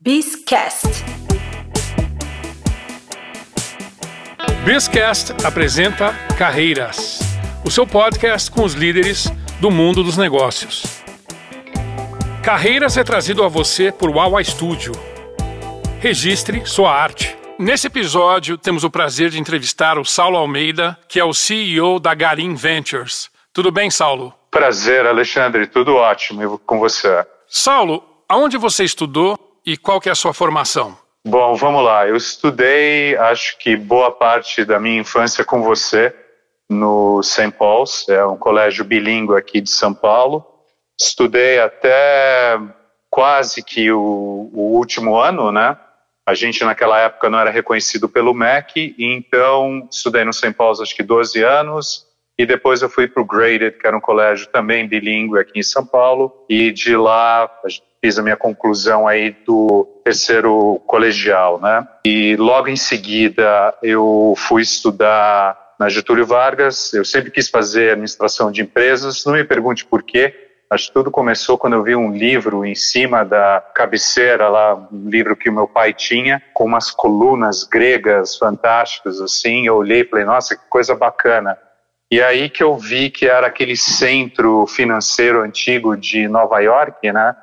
Bizcast. Bizcast apresenta Carreiras, o seu podcast com os líderes do mundo dos negócios. Carreiras é trazido a você por Wawa Studio. Registre sua arte. Nesse episódio, temos o prazer de entrevistar o Saulo Almeida, que é o CEO da Garim Ventures. Tudo bem, Saulo? Prazer, Alexandre. Tudo ótimo e com você. Saulo, aonde você estudou e qual que é a sua formação? Bom, vamos lá. Eu estudei, acho que boa parte da minha infância com você no St. Paul's, é um colégio bilíngue aqui de São Paulo. Estudei até quase que o, o último ano, né? A gente naquela época não era reconhecido pelo MEC, então estudei no St. Paul's acho que 12 anos, e depois eu fui para o Graded, que era um colégio também bilíngue aqui em São Paulo, e de lá fiz a minha conclusão aí do terceiro colegial, né? E logo em seguida eu fui estudar na Getúlio Vargas. Eu sempre quis fazer administração de empresas. Não me pergunte por quê. Acho que tudo começou quando eu vi um livro em cima da cabeceira lá, um livro que o meu pai tinha, com umas colunas gregas fantásticas assim. Eu olhei e falei, nossa, que coisa bacana. E aí que eu vi que era aquele centro financeiro antigo de Nova York, né?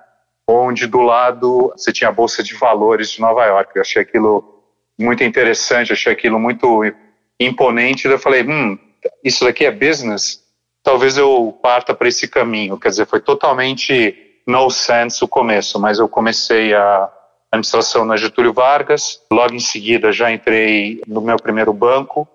Onde do lado você tinha a Bolsa de Valores de Nova York. Eu achei aquilo muito interessante, achei aquilo muito imponente. Eu falei, hum, isso daqui é business? Talvez eu parta para esse caminho. Quer dizer, foi totalmente no sense o começo, mas eu comecei a administração na Getúlio Vargas. Logo em seguida já entrei no meu primeiro banco.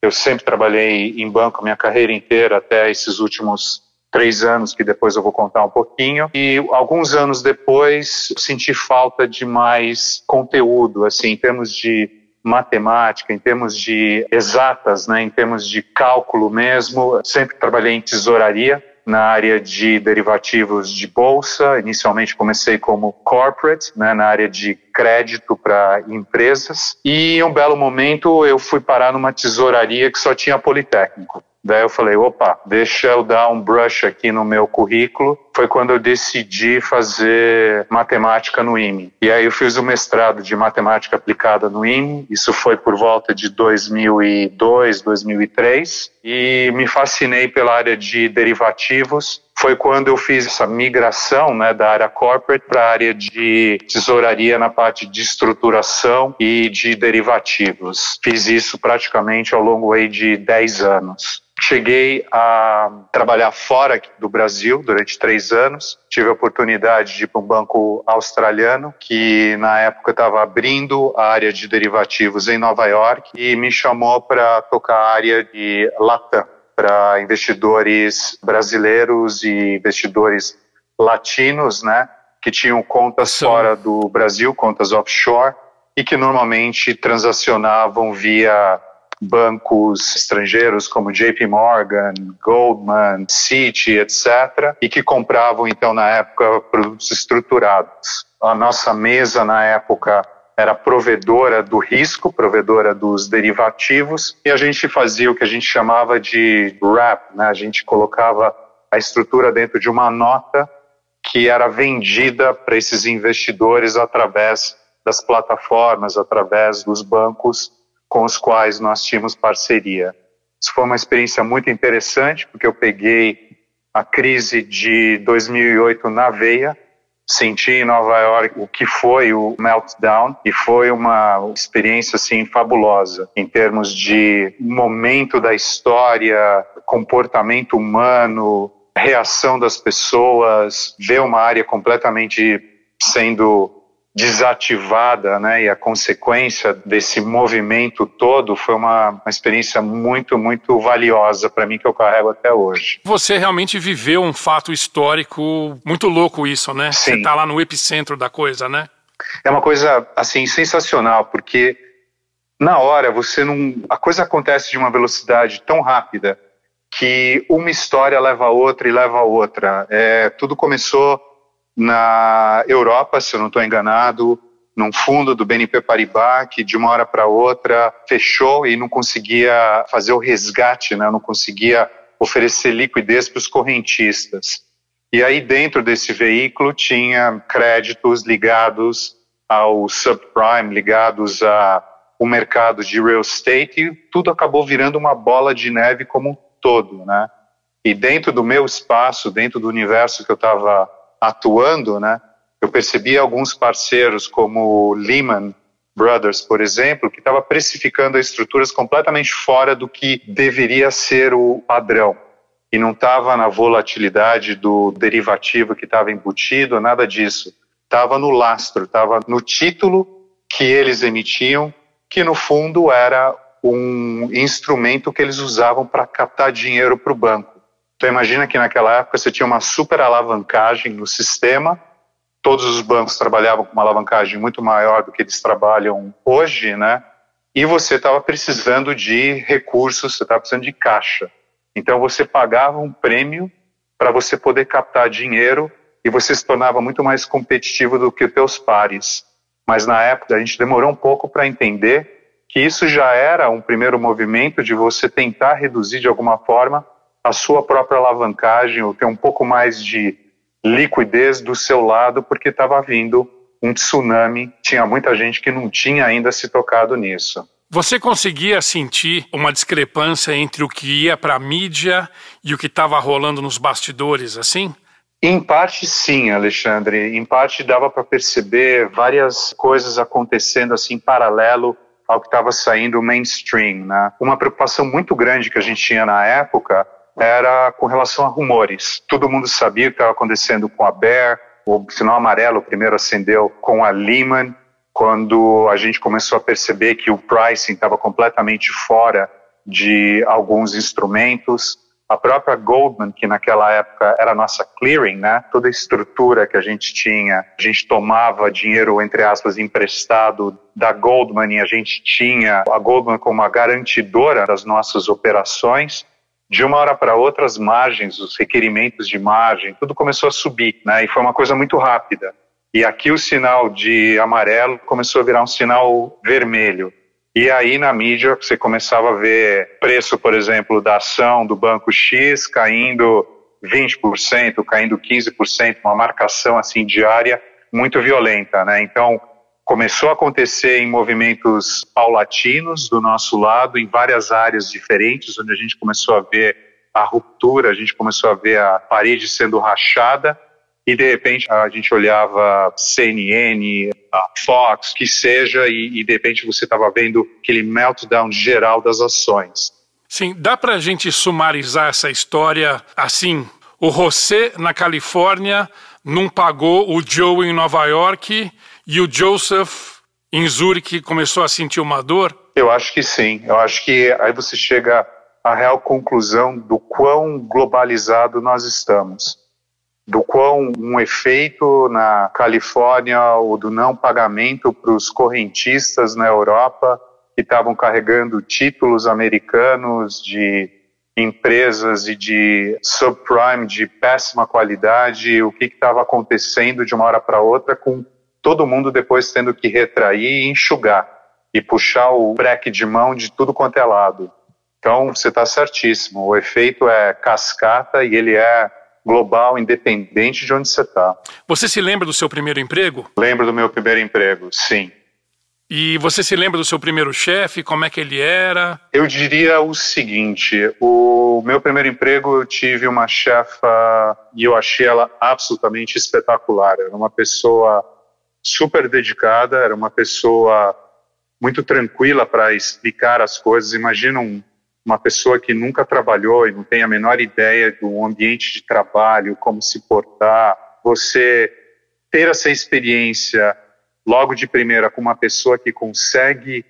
Eu sempre trabalhei em banco minha carreira inteira até esses últimos três anos, que depois eu vou contar um pouquinho. E alguns anos depois, senti falta de mais conteúdo, assim, em termos de matemática, em termos de exatas, né, em termos de cálculo mesmo. Sempre trabalhei em tesouraria na área de derivativos de bolsa. Inicialmente comecei como corporate, né, na área de crédito para empresas. E em um belo momento eu fui parar numa tesouraria que só tinha Politécnico. Daí eu falei, opa, deixa eu dar um brush aqui no meu currículo. Foi quando eu decidi fazer matemática no IME. E aí eu fiz o mestrado de matemática aplicada no IME. Isso foi por volta de 2002, 2003. E me fascinei pela área de derivativos foi quando eu fiz essa migração né, da área corporate para a área de tesouraria na parte de estruturação e de derivativos. Fiz isso praticamente ao longo aí de 10 anos. Cheguei a trabalhar fora do Brasil durante três anos. Tive a oportunidade de ir para um banco australiano que na época estava abrindo a área de derivativos em Nova York e me chamou para tocar a área de Latam para investidores brasileiros e investidores latinos, né, que tinham contas Sim. fora do Brasil, contas offshore, e que normalmente transacionavam via bancos estrangeiros como JP Morgan, Goldman, Citi, etc., e que compravam então na época produtos estruturados. A nossa mesa na época era provedora do risco, provedora dos derivativos, e a gente fazia o que a gente chamava de wrap, né? A gente colocava a estrutura dentro de uma nota que era vendida para esses investidores através das plataformas, através dos bancos com os quais nós tínhamos parceria. Isso foi uma experiência muito interessante, porque eu peguei a crise de 2008 na veia, senti em Nova York o que foi o meltdown e foi uma experiência assim fabulosa em termos de momento da história, comportamento humano, reação das pessoas, ver uma área completamente sendo desativada, né, e a consequência desse movimento todo foi uma, uma experiência muito, muito valiosa para mim que eu carrego até hoje. Você realmente viveu um fato histórico muito louco isso, né? Sim. Você está lá no epicentro da coisa, né? É uma coisa assim sensacional porque na hora você não, a coisa acontece de uma velocidade tão rápida que uma história leva a outra e leva a outra. É, tudo começou na Europa, se eu não estou enganado, num fundo do BNP Paribas que de uma hora para outra fechou e não conseguia fazer o resgate, né? não conseguia oferecer liquidez para os correntistas. E aí dentro desse veículo tinha créditos ligados ao subprime, ligados ao mercado de real estate, e tudo acabou virando uma bola de neve como um todo, né? E dentro do meu espaço, dentro do universo que eu estava atuando, né, eu percebi alguns parceiros como Lehman Brothers, por exemplo, que estava precificando as estruturas completamente fora do que deveria ser o padrão e não estava na volatilidade do derivativo que estava embutido, nada disso. Estava no lastro, estava no título que eles emitiam, que no fundo era um instrumento que eles usavam para captar dinheiro para o banco. Então imagina que naquela época você tinha uma super alavancagem no sistema, todos os bancos trabalhavam com uma alavancagem muito maior do que eles trabalham hoje, né? E você estava precisando de recursos, você estava precisando de caixa. Então você pagava um prêmio para você poder captar dinheiro e você se tornava muito mais competitivo do que os teus pares. Mas na época a gente demorou um pouco para entender que isso já era um primeiro movimento de você tentar reduzir de alguma forma a sua própria alavancagem ou ter um pouco mais de liquidez do seu lado, porque estava vindo um tsunami. Tinha muita gente que não tinha ainda se tocado nisso. Você conseguia sentir uma discrepância entre o que ia para a mídia e o que estava rolando nos bastidores, assim? Em parte, sim, Alexandre. Em parte, dava para perceber várias coisas acontecendo assim em paralelo ao que estava saindo mainstream. Né? Uma preocupação muito grande que a gente tinha na época era com relação a rumores. Todo mundo sabia o que estava acontecendo com a Bear, o sinal amarelo primeiro acendeu com a Lehman, quando a gente começou a perceber que o pricing estava completamente fora de alguns instrumentos. A própria Goldman, que naquela época era a nossa clearing, né? toda a estrutura que a gente tinha, a gente tomava dinheiro, entre aspas, emprestado da Goldman e a gente tinha a Goldman como a garantidora das nossas operações de uma hora para outra as margens, os requerimentos de margem, tudo começou a subir, né? E foi uma coisa muito rápida. E aqui o sinal de amarelo começou a virar um sinal vermelho. E aí na mídia você começava a ver preço, por exemplo, da ação do banco X caindo 20%, caindo 15%, uma marcação assim diária muito violenta, né? Então, começou a acontecer em movimentos paulatinos do nosso lado, em várias áreas diferentes, onde a gente começou a ver a ruptura, a gente começou a ver a parede sendo rachada, e de repente a gente olhava CNN, a Fox, que seja, e, e de repente você estava vendo aquele meltdown geral das ações. Sim, dá para a gente sumarizar essa história assim? O José na Califórnia não pagou o Joe em Nova York e o Joseph em Zurich começou a sentir uma dor? Eu acho que sim. Eu acho que aí você chega à real conclusão do quão globalizado nós estamos. Do quão um efeito na Califórnia ou do não pagamento para os correntistas na Europa que estavam carregando títulos americanos de empresas e de subprime de péssima qualidade, o que estava acontecendo de uma hora para outra com todo mundo depois tendo que retrair e enxugar e puxar o breque de mão de tudo quanto é lado. Então, você está certíssimo. O efeito é cascata e ele é global, independente de onde você está. Você se lembra do seu primeiro emprego? Lembro do meu primeiro emprego, sim. E você se lembra do seu primeiro chefe? Como é que ele era? Eu diria o seguinte: o meu primeiro emprego eu tive uma chefa e eu achei ela absolutamente espetacular. Era uma pessoa super dedicada, era uma pessoa muito tranquila para explicar as coisas. Imagina um, uma pessoa que nunca trabalhou e não tem a menor ideia do ambiente de trabalho, como se portar. Você ter essa experiência logo de primeira com uma pessoa que consegue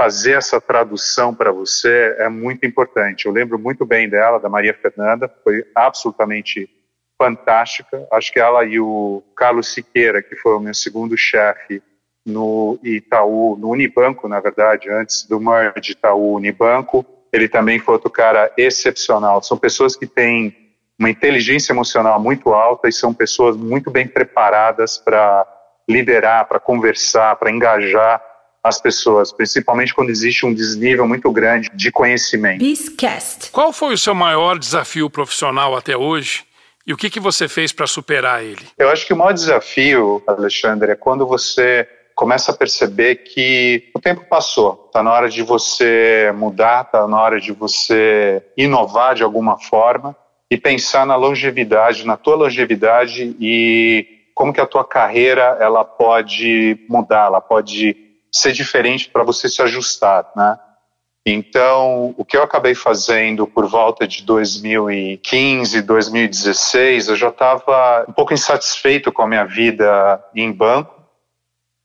fazer essa tradução para você é muito importante. Eu lembro muito bem dela, da Maria Fernanda, foi absolutamente fantástica. Acho que ela e o Carlos Siqueira, que foi o meu segundo chefe no Itaú, no Unibanco, na verdade, antes do merge Itaú Unibanco, ele também foi outro cara excepcional. São pessoas que têm uma inteligência emocional muito alta e são pessoas muito bem preparadas para liderar, para conversar, para engajar as pessoas, principalmente quando existe um desnível muito grande de conhecimento. Bizcast. Qual foi o seu maior desafio profissional até hoje e o que, que você fez para superar ele? Eu acho que o maior desafio, Alexandre, é quando você começa a perceber que o tempo passou, está na hora de você mudar, está na hora de você inovar de alguma forma e pensar na longevidade, na tua longevidade e como que a tua carreira ela pode mudar, ela pode ser diferente para você se ajustar, né? Então, o que eu acabei fazendo por volta de 2015, 2016, eu já estava um pouco insatisfeito com a minha vida em banco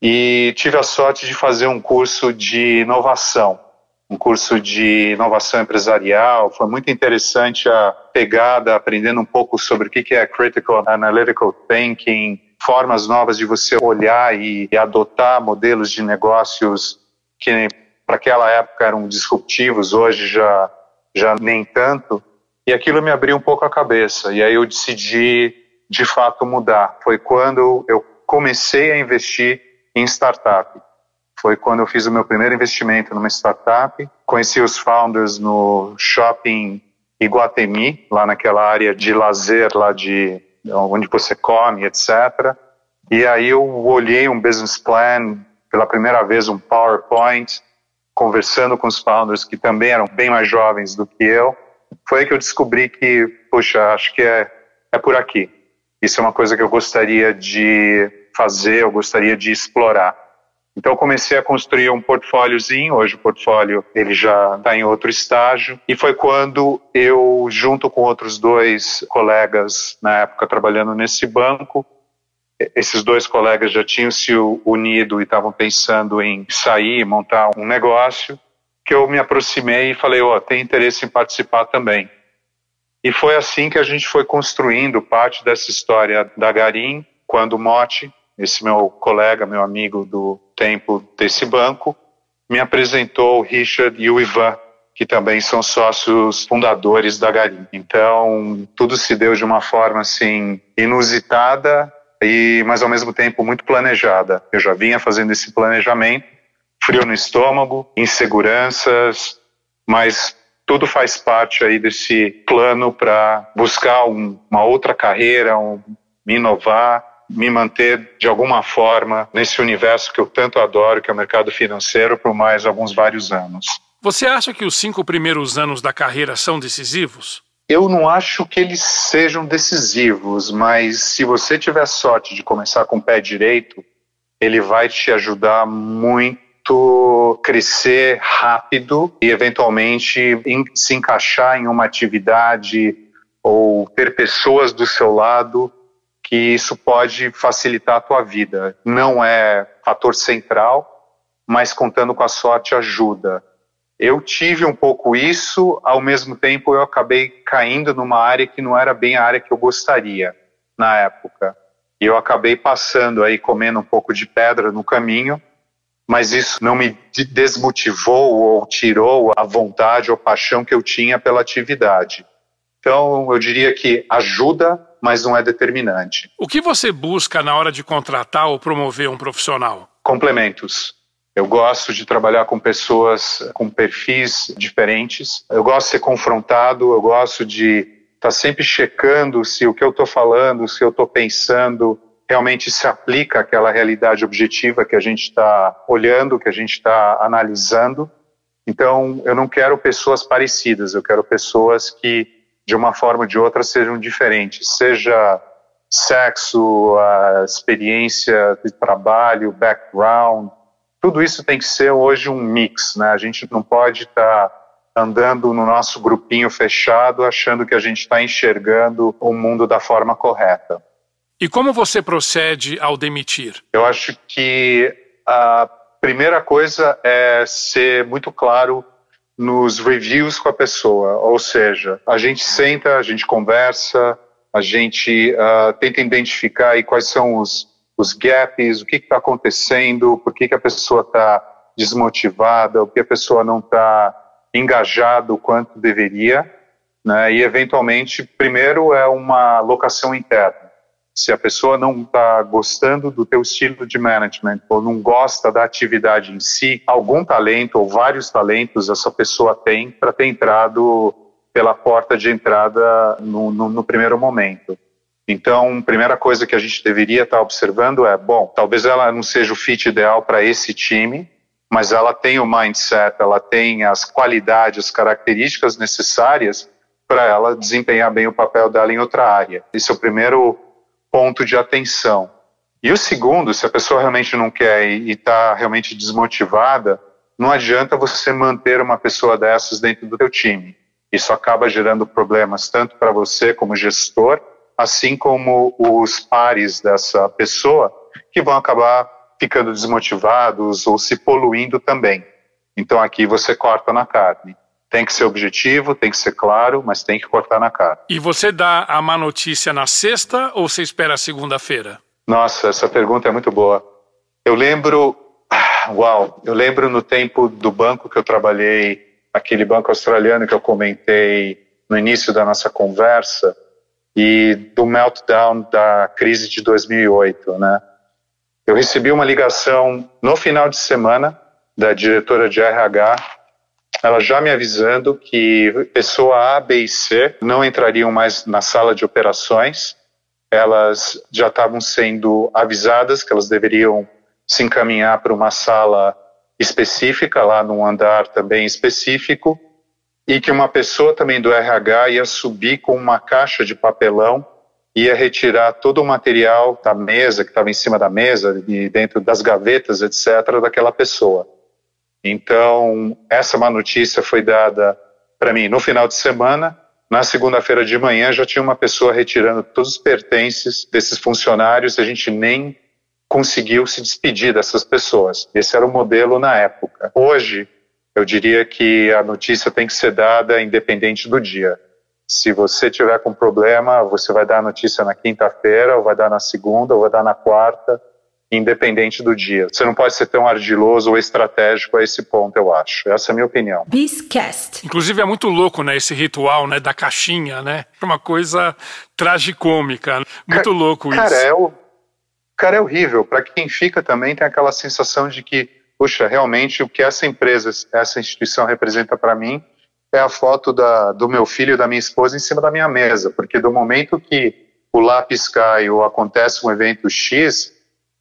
e tive a sorte de fazer um curso de inovação, um curso de inovação empresarial. Foi muito interessante a pegada, aprendendo um pouco sobre o que é Critical Analytical Thinking, formas novas de você olhar e adotar modelos de negócios que para aquela época eram disruptivos, hoje já, já nem tanto. E aquilo me abriu um pouco a cabeça. E aí eu decidi, de fato, mudar. Foi quando eu comecei a investir em startup. Foi quando eu fiz o meu primeiro investimento numa startup. Conheci os founders no shopping Iguatemi, lá naquela área de lazer, lá de onde você come, etc. E aí eu olhei um business plan, pela primeira vez um PowerPoint, conversando com os founders que também eram bem mais jovens do que eu, foi que eu descobri que, puxa, acho que é, é por aqui. Isso é uma coisa que eu gostaria de fazer, eu gostaria de explorar. Então comecei a construir um portfóliozinho, hoje o portfólio ele já está em outro estágio, e foi quando eu, junto com outros dois colegas na época trabalhando nesse banco, esses dois colegas já tinham se unido e estavam pensando em sair, montar um negócio, que eu me aproximei e falei, ó, oh, tem interesse em participar também. E foi assim que a gente foi construindo parte dessa história da Garim, quando o Motti, esse meu colega, meu amigo do tempo desse banco, me apresentou o Richard e o Ivan, que também são sócios fundadores da Garim. Então, tudo se deu de uma forma assim inusitada e mas ao mesmo tempo muito planejada. Eu já vinha fazendo esse planejamento, frio no estômago, inseguranças, mas tudo faz parte aí desse plano para buscar um, uma outra carreira, um, me inovar, me manter de alguma forma nesse universo que eu tanto adoro, que é o mercado financeiro, por mais alguns vários anos. Você acha que os cinco primeiros anos da carreira são decisivos? Eu não acho que eles sejam decisivos, mas se você tiver sorte de começar com o pé direito, ele vai te ajudar muito crescer rápido e eventualmente em, se encaixar em uma atividade ou ter pessoas do seu lado que isso pode facilitar a tua vida. Não é fator central, mas contando com a sorte ajuda. Eu tive um pouco isso, ao mesmo tempo eu acabei caindo numa área que não era bem a área que eu gostaria na época. E eu acabei passando aí, comendo um pouco de pedra no caminho, mas isso não me desmotivou ou tirou a vontade ou paixão que eu tinha pela atividade. Então, eu diria que ajuda, mas não é determinante. O que você busca na hora de contratar ou promover um profissional? Complementos. Eu gosto de trabalhar com pessoas com perfis diferentes. Eu gosto de ser confrontado, eu gosto de estar tá sempre checando se o que eu estou falando, se eu estou pensando, realmente se aplica àquela realidade objetiva que a gente está olhando, que a gente está analisando. Então, eu não quero pessoas parecidas, eu quero pessoas que, de uma forma ou de outra, sejam diferentes, seja sexo, a experiência de trabalho, background, tudo isso tem que ser hoje um mix, né? A gente não pode estar tá andando no nosso grupinho fechado achando que a gente está enxergando o mundo da forma correta. E como você procede ao demitir? Eu acho que a primeira coisa é ser muito claro nos reviews com a pessoa, ou seja, a gente senta, a gente conversa, a gente uh, tenta identificar quais são os os gaps, o que está acontecendo, por que, que a pessoa está desmotivada, o que a pessoa não está engajada o quanto deveria, né? E eventualmente, primeiro é uma locação interna. Se a pessoa não está gostando do teu estilo de management ou não gosta da atividade em si, algum talento ou vários talentos essa pessoa tem para ter entrado pela porta de entrada no, no, no primeiro momento. Então, primeira coisa que a gente deveria estar observando é, bom, talvez ela não seja o fit ideal para esse time, mas ela tem o mindset, ela tem as qualidades, as características necessárias para ela desempenhar bem o papel dela em outra área. Esse é o primeiro ponto de atenção. E o segundo, se a pessoa realmente não quer e está realmente desmotivada, não adianta você manter uma pessoa dessas dentro do teu time. Isso acaba gerando problemas tanto para você como gestor, assim como os pares dessa pessoa, que vão acabar ficando desmotivados ou se poluindo também. Então aqui você corta na carne. Tem que ser objetivo, tem que ser claro, mas tem que cortar na carne. E você dá a má notícia na sexta ou você espera segunda-feira? Nossa, essa pergunta é muito boa. Eu lembro, uau, eu lembro no tempo do banco que eu trabalhei, aquele banco australiano que eu comentei no início da nossa conversa, e do meltdown da crise de 2008, né? Eu recebi uma ligação no final de semana da diretora de RH, ela já me avisando que pessoa A, B e C não entrariam mais na sala de operações. Elas já estavam sendo avisadas que elas deveriam se encaminhar para uma sala específica, lá num andar também específico, e que uma pessoa também do RH ia subir com uma caixa de papelão, ia retirar todo o material da mesa, que estava em cima da mesa, e dentro das gavetas, etc., daquela pessoa. Então, essa má notícia foi dada para mim no final de semana. Na segunda-feira de manhã já tinha uma pessoa retirando todos os pertences desses funcionários, a gente nem conseguiu se despedir dessas pessoas. Esse era o modelo na época. Hoje, eu diria que a notícia tem que ser dada independente do dia. Se você tiver com problema, você vai dar a notícia na quinta-feira, ou vai dar na segunda, ou vai dar na quarta, independente do dia. Você não pode ser tão ardiloso ou estratégico a esse ponto, eu acho. Essa é a minha opinião. Bizcast. Inclusive é muito louco, né, esse ritual, né, da caixinha, né? É uma coisa tragicômica. Muito Ca louco cara, isso. É o... Cara, é horrível. Para quem fica também tem aquela sensação de que puxa, realmente o que essa empresa, essa instituição representa para mim é a foto da, do meu filho e da minha esposa em cima da minha mesa, porque do momento que o lápis cai ou acontece um evento X,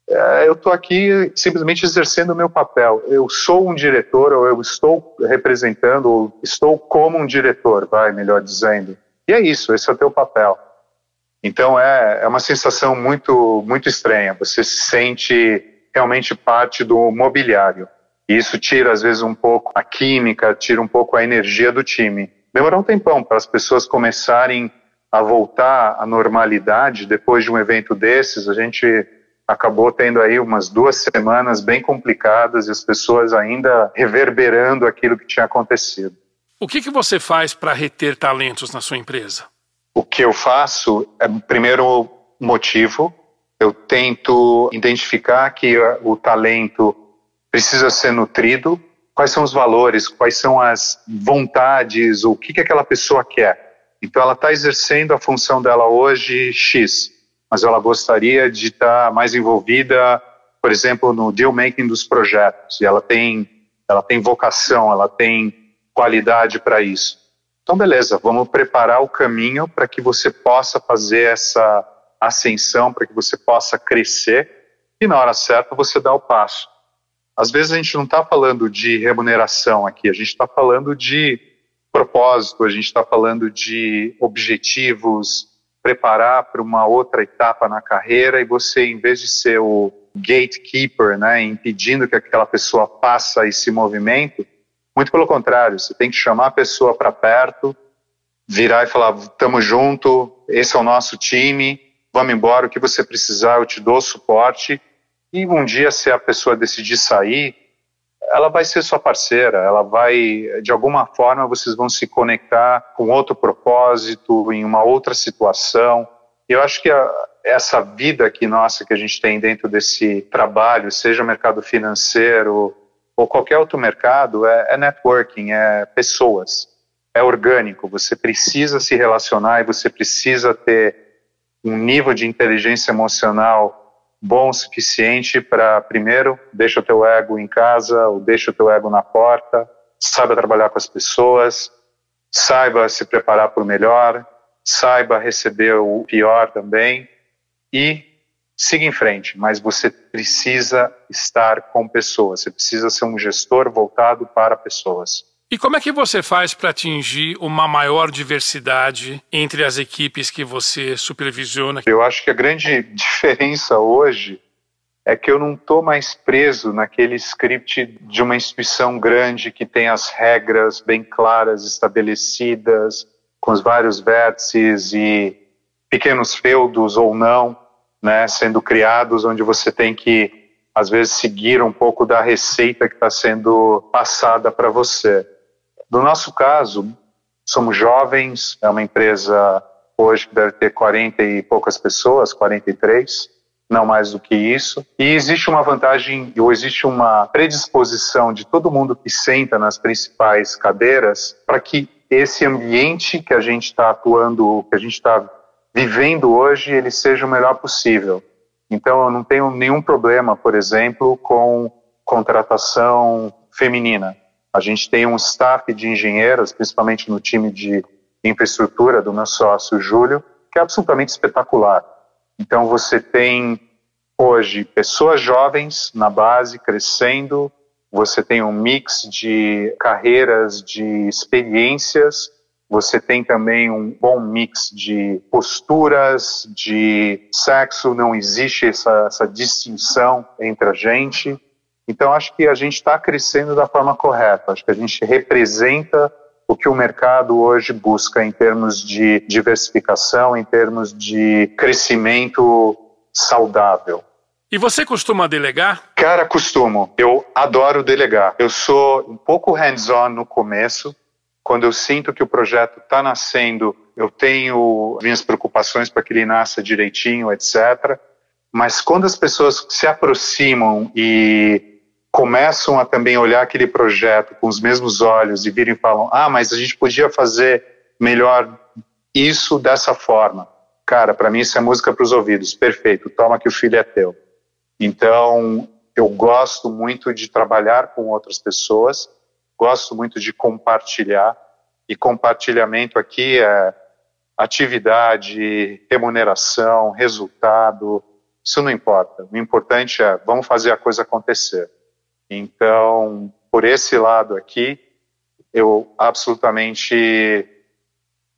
é, eu estou aqui simplesmente exercendo o meu papel. Eu sou um diretor, ou eu estou representando, ou estou como um diretor, vai, melhor dizendo. E é isso, esse é o teu papel. Então é, é uma sensação muito, muito estranha. Você se sente realmente parte do mobiliário. E isso tira, às vezes, um pouco a química, tira um pouco a energia do time. Demorou um tempão para as pessoas começarem a voltar à normalidade depois de um evento desses. A gente acabou tendo aí umas duas semanas bem complicadas e as pessoas ainda reverberando aquilo que tinha acontecido. O que, que você faz para reter talentos na sua empresa? O que eu faço é, primeiro, motivo eu tento identificar que o talento precisa ser nutrido, quais são os valores, quais são as vontades, o que, que aquela pessoa quer. Então, ela está exercendo a função dela hoje X, mas ela gostaria de estar tá mais envolvida, por exemplo, no deal making dos projetos. E ela tem, ela tem vocação, ela tem qualidade para isso. Então, beleza, vamos preparar o caminho para que você possa fazer essa ascensão para que você possa crescer e na hora certa você dá o passo. Às vezes a gente não está falando de remuneração aqui, a gente está falando de propósito, a gente está falando de objetivos, preparar para uma outra etapa na carreira e você, em vez de ser o gatekeeper, né, impedindo que aquela pessoa faça esse movimento, muito pelo contrário, você tem que chamar a pessoa para perto, virar e falar: estamos junto, esse é o nosso time, vamos embora, o que você precisar, eu te dou suporte. E um dia, se a pessoa decidir sair, ela vai ser sua parceira, ela vai, de alguma forma, vocês vão se conectar com outro propósito, em uma outra situação. Eu acho que a, essa vida aqui nossa que a gente tem dentro desse trabalho, seja mercado financeiro ou qualquer outro mercado, é, é networking, é pessoas, é orgânico. Você precisa se relacionar e você precisa ter um nível de inteligência emocional bom o suficiente para, primeiro, deixa o teu ego em casa ou deixa o teu ego na porta, saiba trabalhar com as pessoas, saiba se preparar para o melhor saiba receber o pior também e siga em frente, mas você precisa estar com pessoas, você precisa ser um gestor voltado para pessoas. E como é que você faz para atingir uma maior diversidade entre as equipes que você supervisiona? Eu acho que a grande diferença hoje é que eu não estou mais preso naquele script de uma instituição grande que tem as regras bem claras, estabelecidas, com os vários vértices e pequenos feudos ou não, né, sendo criados, onde você tem que, às vezes, seguir um pouco da receita que está sendo passada para você. No nosso caso, somos jovens, é uma empresa hoje que deve ter 40 e poucas pessoas, 43, não mais do que isso. E existe uma vantagem, ou existe uma predisposição de todo mundo que senta nas principais cadeiras para que esse ambiente que a gente está atuando, que a gente está vivendo hoje, ele seja o melhor possível. Então, eu não tenho nenhum problema, por exemplo, com contratação feminina. A gente tem um staff de engenheiros, principalmente no time de infraestrutura do meu sócio Júlio, que é absolutamente espetacular. Então você tem hoje pessoas jovens na base crescendo, você tem um mix de carreiras, de experiências, você tem também um bom mix de posturas, de sexo, não existe essa, essa distinção entre a gente. Então, acho que a gente está crescendo da forma correta. Acho que a gente representa o que o mercado hoje busca em termos de diversificação, em termos de crescimento saudável. E você costuma delegar? Cara, costumo. Eu adoro delegar. Eu sou um pouco hands-on no começo. Quando eu sinto que o projeto está nascendo, eu tenho minhas preocupações para que ele nasça direitinho, etc. Mas quando as pessoas se aproximam e começam a também olhar aquele projeto com os mesmos olhos e viram e falam: ah, mas a gente podia fazer melhor isso dessa forma. Cara, para mim isso é música para os ouvidos. Perfeito, toma que o filho é teu. Então, eu gosto muito de trabalhar com outras pessoas, gosto muito de compartilhar, e compartilhamento aqui é atividade, remuneração, resultado, isso não importa. O importante é vamos fazer a coisa acontecer. Então, por esse lado aqui, eu absolutamente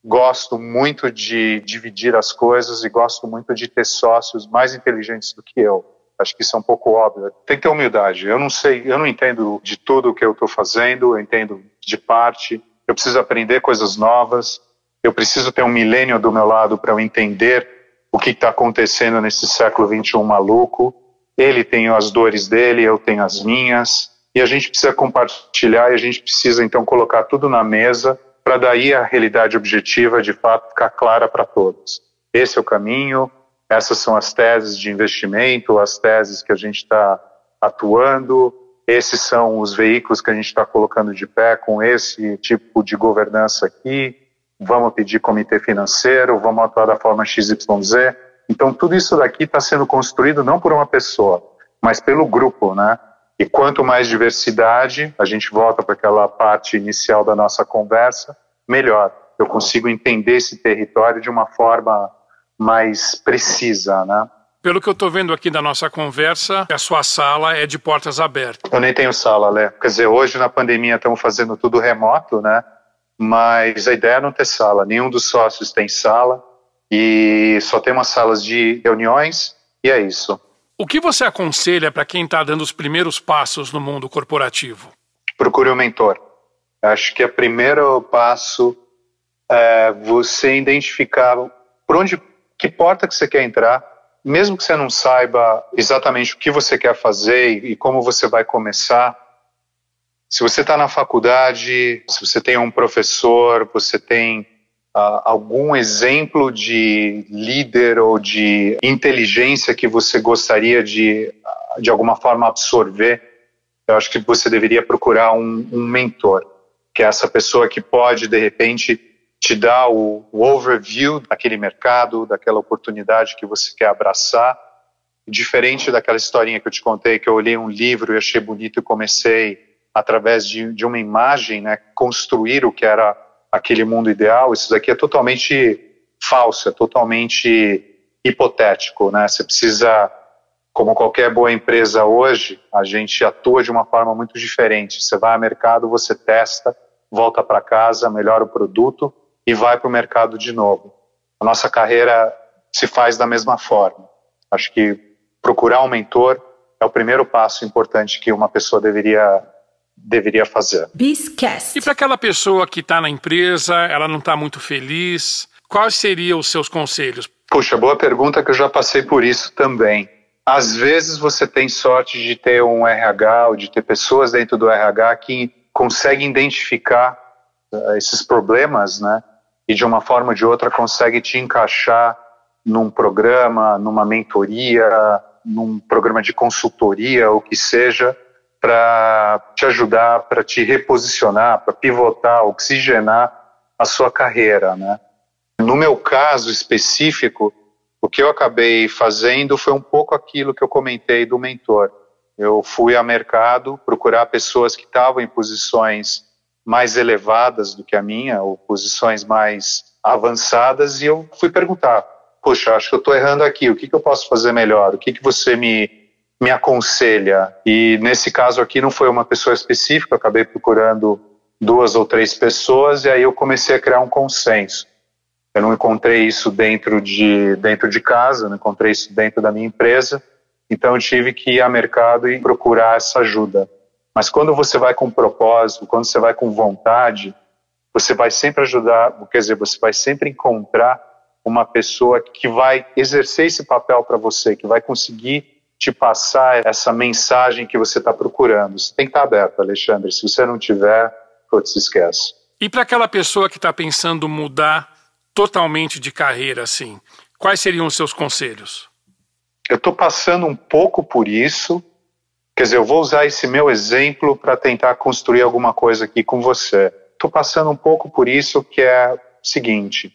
gosto muito de dividir as coisas e gosto muito de ter sócios mais inteligentes do que eu. Acho que isso é um pouco óbvio. Tem que ter humildade. Eu não sei, eu não entendo de tudo o que eu estou fazendo, eu entendo de parte. Eu preciso aprender coisas novas. Eu preciso ter um milênio do meu lado para eu entender o que está acontecendo nesse século 21 maluco. Ele tem as dores dele, eu tenho as minhas, e a gente precisa compartilhar e a gente precisa então colocar tudo na mesa para daí a realidade objetiva de fato ficar clara para todos. Esse é o caminho, essas são as teses de investimento, as teses que a gente está atuando, esses são os veículos que a gente está colocando de pé com esse tipo de governança aqui. Vamos pedir comitê financeiro, vamos atuar da forma XYZ. Então, tudo isso daqui está sendo construído não por uma pessoa, mas pelo grupo, né? E quanto mais diversidade, a gente volta para aquela parte inicial da nossa conversa, melhor. Eu consigo entender esse território de uma forma mais precisa, né? Pelo que eu estou vendo aqui da nossa conversa, a sua sala é de portas abertas. Eu nem tenho sala, Lé. Quer dizer, hoje na pandemia estamos fazendo tudo remoto, né? Mas a ideia é não ter sala. Nenhum dos sócios tem sala e só tem umas salas de reuniões e é isso. O que você aconselha para quem está dando os primeiros passos no mundo corporativo? Procure um mentor. Acho que o primeiro passo é você identificar por onde, que porta que você quer entrar, mesmo que você não saiba exatamente o que você quer fazer e como você vai começar. Se você está na faculdade, se você tem um professor, você tem uh, algum exemplo de líder ou de inteligência que você gostaria de, de alguma forma, absorver, eu acho que você deveria procurar um, um mentor, que é essa pessoa que pode, de repente, te dar o, o overview daquele mercado, daquela oportunidade que você quer abraçar, diferente daquela historinha que eu te contei, que eu olhei um livro e achei bonito e comecei, através de, de uma imagem, né, construir o que era aquele mundo ideal, isso daqui é totalmente falso, é totalmente hipotético, né? Você precisa, como qualquer boa empresa hoje, a gente atua de uma forma muito diferente. Você vai ao mercado, você testa, volta para casa, melhora o produto e vai para o mercado de novo. A nossa carreira se faz da mesma forma. Acho que procurar um mentor é o primeiro passo importante que uma pessoa deveria deveria fazer. Bizcast. E para aquela pessoa que está na empresa, ela não está muito feliz, quais seriam os seus conselhos? Puxa, boa pergunta que eu já passei por isso também. Às vezes você tem sorte de ter um RH ou de ter pessoas dentro do RH que conseguem identificar uh, esses problemas, né? E de uma forma ou de outra consegue te encaixar num programa, numa mentoria, num programa de consultoria, o que seja, para te ajudar, para te reposicionar, para pivotar, oxigenar a sua carreira, né? No meu caso específico, o que eu acabei fazendo foi um pouco aquilo que eu comentei do mentor. Eu fui ao mercado procurar pessoas que estavam em posições mais elevadas do que a minha, ou posições mais avançadas, e eu fui perguntar: Poxa, acho que eu estou errando aqui, o que, que eu posso fazer melhor? O que, que você me me aconselha. E nesse caso aqui não foi uma pessoa específica, acabei procurando duas ou três pessoas e aí eu comecei a criar um consenso. Eu não encontrei isso dentro de dentro de casa, não encontrei isso dentro da minha empresa, então eu tive que ir ao mercado e procurar essa ajuda. Mas quando você vai com propósito, quando você vai com vontade, você vai sempre ajudar, quer dizer, você vai sempre encontrar uma pessoa que vai exercer esse papel para você, que vai conseguir te passar essa mensagem que você está procurando. Você tem que estar tá aberto, Alexandre. Se você não tiver, putz, se esquece. E para aquela pessoa que está pensando mudar totalmente de carreira, assim, quais seriam os seus conselhos? Eu estou passando um pouco por isso. Quer dizer, eu vou usar esse meu exemplo para tentar construir alguma coisa aqui com você. Estou passando um pouco por isso, que é o seguinte: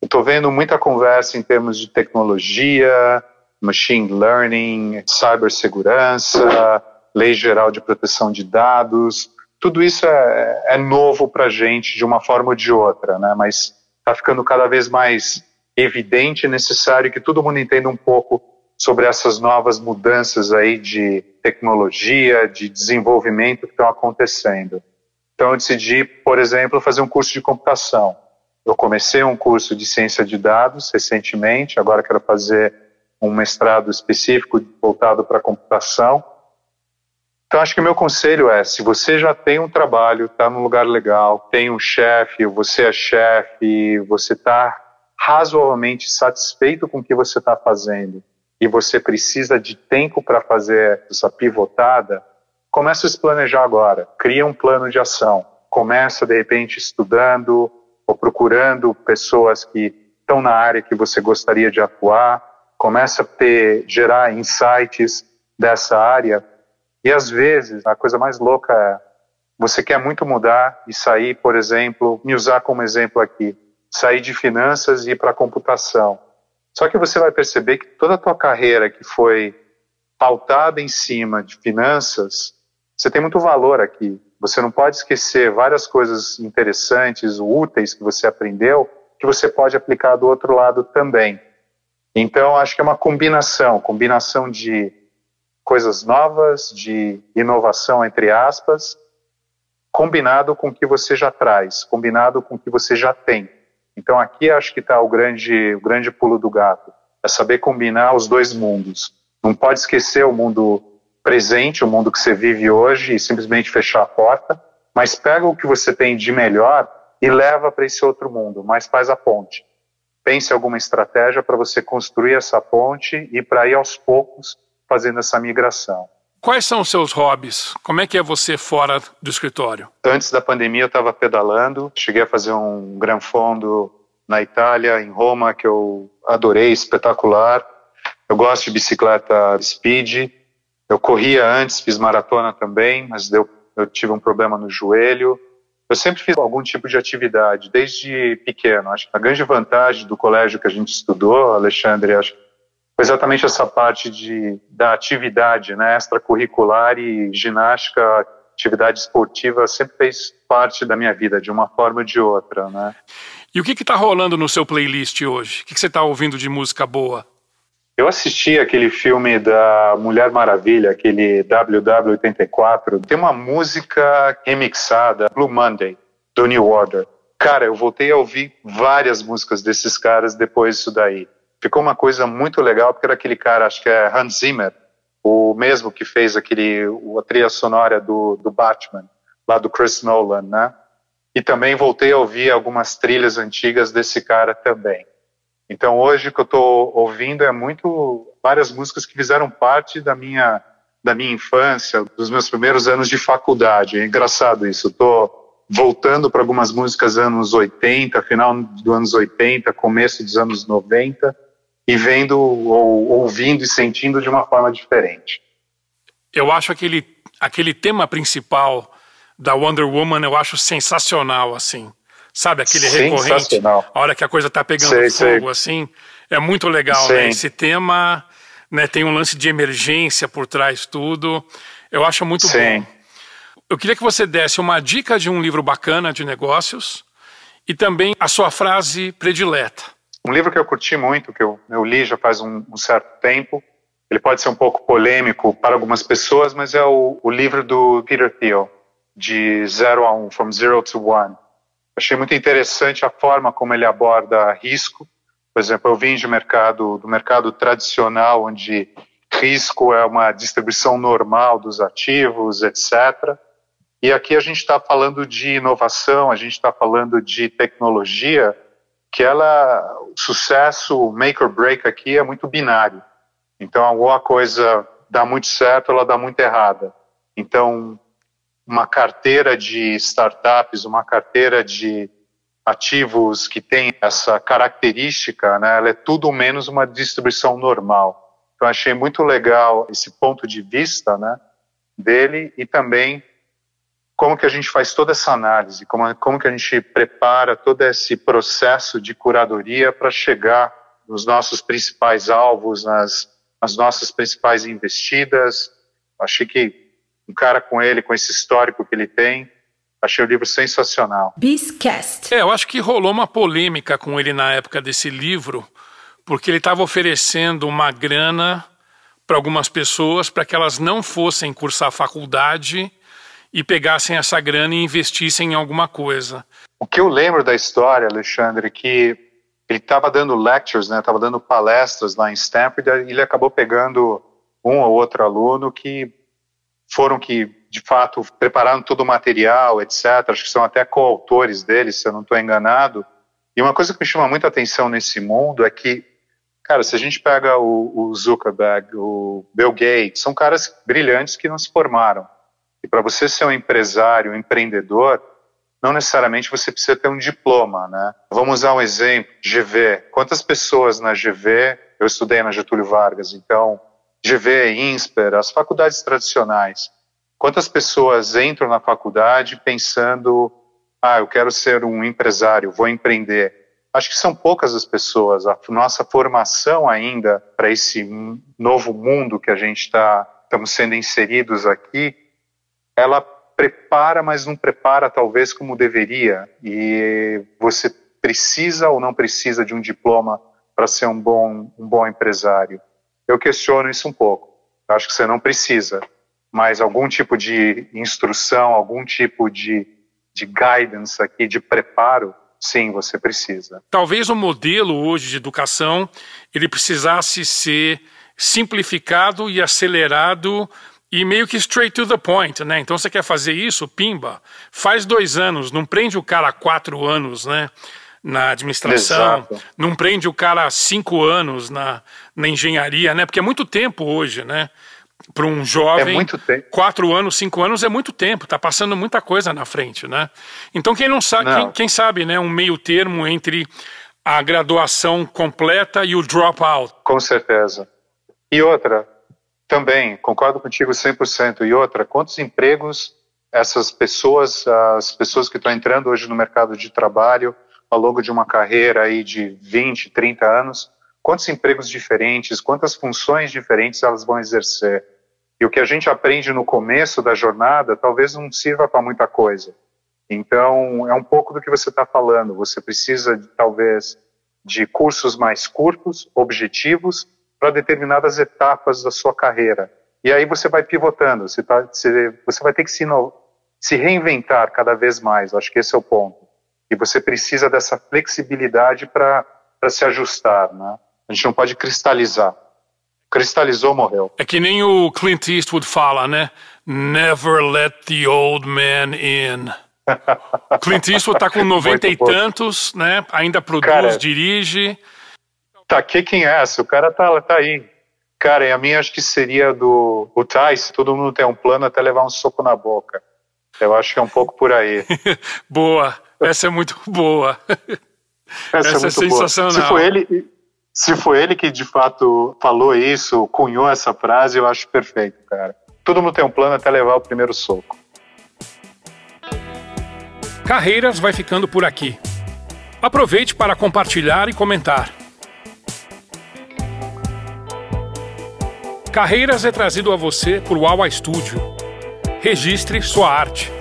estou vendo muita conversa em termos de tecnologia, machine learning, cibersegurança, lei geral de proteção de dados. Tudo isso é, é novo para a gente de uma forma ou de outra, né? mas está ficando cada vez mais evidente e necessário que todo mundo entenda um pouco sobre essas novas mudanças aí de tecnologia, de desenvolvimento que estão acontecendo. Então eu decidi, por exemplo, fazer um curso de computação. Eu comecei um curso de ciência de dados recentemente, agora quero fazer um mestrado específico voltado para computação. Então, acho que o meu conselho é: se você já tem um trabalho, está num lugar legal, tem um chefe, você é chefe, você está razoavelmente satisfeito com o que você está fazendo e você precisa de tempo para fazer essa pivotada, comece a se planejar agora. Cria um plano de ação. Começa, de repente, estudando ou procurando pessoas que estão na área que você gostaria de atuar começa a ter, gerar insights dessa área. E às vezes, a coisa mais louca é, você quer muito mudar e sair, por exemplo, me usar como exemplo aqui, sair de finanças e ir para computação. Só que você vai perceber que toda a tua carreira que foi pautada em cima de finanças, você tem muito valor aqui. Você não pode esquecer várias coisas interessantes, úteis que você aprendeu, que você pode aplicar do outro lado também. Então, acho que é uma combinação combinação de coisas novas, de inovação, entre aspas, combinado com o que você já traz, combinado com o que você já tem. Então, aqui acho que está o grande, o grande pulo do gato é saber combinar os dois mundos. Não pode esquecer o mundo presente, o mundo que você vive hoje e simplesmente fechar a porta, mas pega o que você tem de melhor e leva para esse outro mundo, mas faz a ponte pense alguma estratégia para você construir essa ponte e para ir aos poucos fazendo essa migração. Quais são os seus hobbies? Como é que é você fora do escritório? Antes da pandemia eu estava pedalando, cheguei a fazer um gran fondo na Itália, em Roma, que eu adorei, espetacular. Eu gosto de bicicleta speed. Eu corria antes, fiz maratona também, mas deu, eu tive um problema no joelho. Eu sempre fiz algum tipo de atividade, desde pequeno. Acho que a grande vantagem do colégio que a gente estudou, Alexandre, acho foi exatamente essa parte de, da atividade né, extracurricular e ginástica, atividade esportiva, sempre fez parte da minha vida, de uma forma ou de outra. Né? E o que está rolando no seu playlist hoje? O que você está ouvindo de música boa? Eu assisti aquele filme da Mulher Maravilha, aquele WW84. Tem uma música remixada, Blue Monday, do New Order. Cara, eu voltei a ouvir várias músicas desses caras depois disso daí. Ficou uma coisa muito legal, porque era aquele cara, acho que é Hans Zimmer, o mesmo que fez aquele, a trilha sonora do, do Batman, lá do Chris Nolan, né? E também voltei a ouvir algumas trilhas antigas desse cara também. Então hoje o que eu estou ouvindo é muito várias músicas que fizeram parte da minha da minha infância, dos meus primeiros anos de faculdade. É engraçado isso. Estou voltando para algumas músicas anos 80, final dos anos 80, começo dos anos 90 e vendo ou ouvindo e sentindo de uma forma diferente. Eu acho aquele aquele tema principal da Wonder Woman eu acho sensacional assim. Sabe aquele recorrente, a hora que a coisa tá pegando sei, fogo sei. assim, é muito legal, né? Esse tema, né, tem um lance de emergência por trás tudo. Eu acho muito bom. Eu queria que você desse uma dica de um livro bacana de negócios e também a sua frase predileta. Um livro que eu curti muito, que eu, eu li já faz um, um, certo tempo, ele pode ser um pouco polêmico para algumas pessoas, mas é o, o livro do Peter Thiel, de Zero a Um, From Zero to One. Achei muito interessante a forma como ele aborda risco. Por exemplo, eu vim de mercado, do mercado tradicional, onde risco é uma distribuição normal dos ativos, etc. E aqui a gente está falando de inovação, a gente está falando de tecnologia, que ela, o sucesso, make or break aqui é muito binário. Então, alguma coisa dá muito certo, ela dá muito errada. Então, uma carteira de startups, uma carteira de ativos que tem essa característica, né, ela é tudo menos uma distribuição normal. Então achei muito legal esse ponto de vista, né, dele e também como que a gente faz toda essa análise, como, como que a gente prepara todo esse processo de curadoria para chegar nos nossos principais alvos, nas, nas nossas principais investidas. Achei que um cara com ele, com esse histórico que ele tem. Achei o livro sensacional. Bizcast. É, eu acho que rolou uma polêmica com ele na época desse livro, porque ele estava oferecendo uma grana para algumas pessoas para que elas não fossem cursar faculdade e pegassem essa grana e investissem em alguma coisa. O que eu lembro da história, Alexandre, é que ele estava dando lectures, né? Estava dando palestras lá em Stanford e ele acabou pegando um ou outro aluno que foram que, de fato, prepararam todo o material, etc. Acho que são até coautores deles, se eu não estou enganado. E uma coisa que me chama muita atenção nesse mundo é que, cara, se a gente pega o, o Zuckerberg, o Bill Gates, são caras brilhantes que não se formaram. E para você ser um empresário, um empreendedor, não necessariamente você precisa ter um diploma, né? Vamos usar um exemplo, GV. Quantas pessoas na GV, eu estudei na Getúlio Vargas, então GV, INSPER, as faculdades tradicionais. Quantas pessoas entram na faculdade pensando, ah, eu quero ser um empresário, vou empreender? Acho que são poucas as pessoas. A nossa formação ainda para esse novo mundo que a gente está, estamos sendo inseridos aqui, ela prepara, mas não prepara talvez como deveria. E você precisa ou não precisa de um diploma para ser um bom, um bom empresário eu questiono isso um pouco. Eu acho que você não precisa, mas algum tipo de instrução, algum tipo de, de guidance aqui, de preparo, sim, você precisa. Talvez o modelo hoje de educação ele precisasse ser simplificado e acelerado e meio que straight to the point, né? Então você quer fazer isso, pimba, faz dois anos, não prende o cara quatro anos, né? Na administração, Exato. não prende o cara cinco anos na, na engenharia, né? Porque é muito tempo hoje, né? Para um jovem, é quatro anos, cinco anos é muito tempo, tá passando muita coisa na frente, né? Então quem não sabe. Quem, quem, sabe, né? Um meio termo entre a graduação completa e o dropout. Com certeza. E outra, também, concordo contigo 100%. E outra, quantos empregos essas pessoas, as pessoas que estão entrando hoje no mercado de trabalho, ao longo de uma carreira aí de 20, 30 anos, quantos empregos diferentes, quantas funções diferentes elas vão exercer. E o que a gente aprende no começo da jornada talvez não sirva para muita coisa. Então, é um pouco do que você está falando. Você precisa, talvez, de cursos mais curtos, objetivos, para determinadas etapas da sua carreira. E aí você vai pivotando, você, tá, você, você vai ter que se, se reinventar cada vez mais. Acho que esse é o ponto. E você precisa dessa flexibilidade para se ajustar. Né? A gente não pode cristalizar. Cristalizou, morreu. É que nem o Clint Eastwood fala, né? Never let the old man in. Clint Eastwood tá com 90 e tantos, né? Ainda produz, cara, dirige. Tá, que quem é essa? O cara tá, tá aí. Cara, e a minha acho que seria do o Thais, todo mundo tem um plano até levar um soco na boca. Eu acho que é um pouco por aí. boa, essa é muito boa. Essa, essa é, é sensacional. Boa. Se foi ele, se foi ele que de fato falou isso, cunhou essa frase, eu acho perfeito, cara. Todo mundo tem um plano até levar o primeiro soco. Carreiras vai ficando por aqui. Aproveite para compartilhar e comentar. Carreiras é trazido a você por Wawa Studio. Registre sua arte.